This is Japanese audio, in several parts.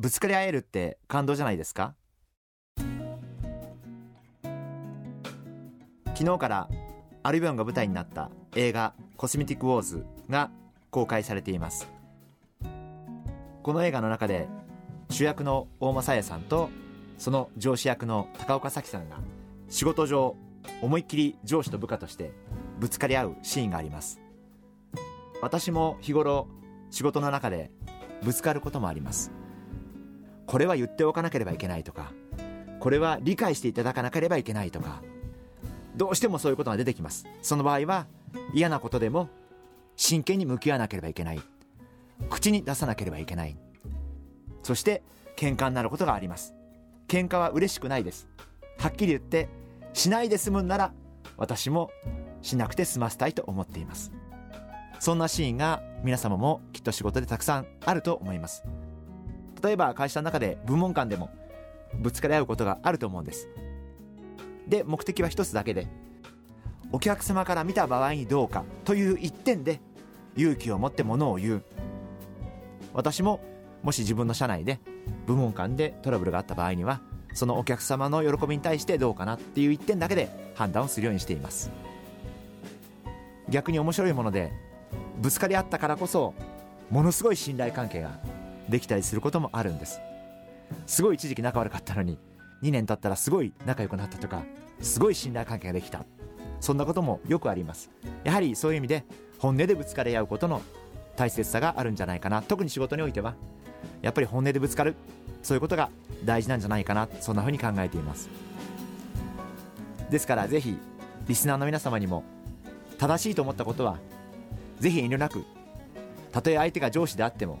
ぶつかり合えるって感動じゃないですか？昨日からアルビオンが舞台になった映画コスメティックウォーズが公開されています。この映画の中で主役の大間紗耶さんとその上司役の高岡早紀さんが仕事上思いっきり上司と部下としてぶつかり合うシーンがあります。私も日頃仕事の中でぶつかることもあります。これは言っておかなければいけないとかこれは理解していただかなければいけないとかどうしてもそういうことが出てきます。その場合は嫌なことでも真剣に向き合わなければいけない。口に出さなければいけない。そして喧嘩になることがあります。喧嘩は嬉しくないです。はっきり言ってしないで済むんなら私もしなくて済ませたいと思っています。そんなシーンが皆様もきっと仕事でたくさんあると思います。例えば会社の中で部門間でもぶつかり合うことがあると思うんです。で目的は一つだけでお客様から見た場合にどうかという一点で勇気を持ってものを言う。私ももし自分の社内で部門間でトラブルがあった場合にはそのお客様の喜びに対してどうかなっていう一点だけで判断をするようにしています。逆に面白いものでぶつかり合ったからこそものすごい信頼関係ができたりすることもあるんです。すごい一時期仲悪かったのに2年経ったらすごい仲良くなったとかすごい信頼関係ができた。そんなこともよくあります。やはりそういう意味で本音でぶつかり合うことの大切さがあるんじゃないかな。特に仕事においては。やっぱり本音でぶつかる。そういうことが大事なんじゃないかな。そんなふうに考えています。ですからぜひリスナーの皆様にも正しいと思ったことはぜひ遠慮なくたとえ相手が上司であっても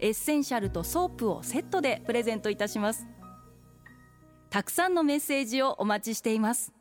エッセンシャルとソープをセットでプレゼントいたします。たくさんのメッセージをお待ちしています。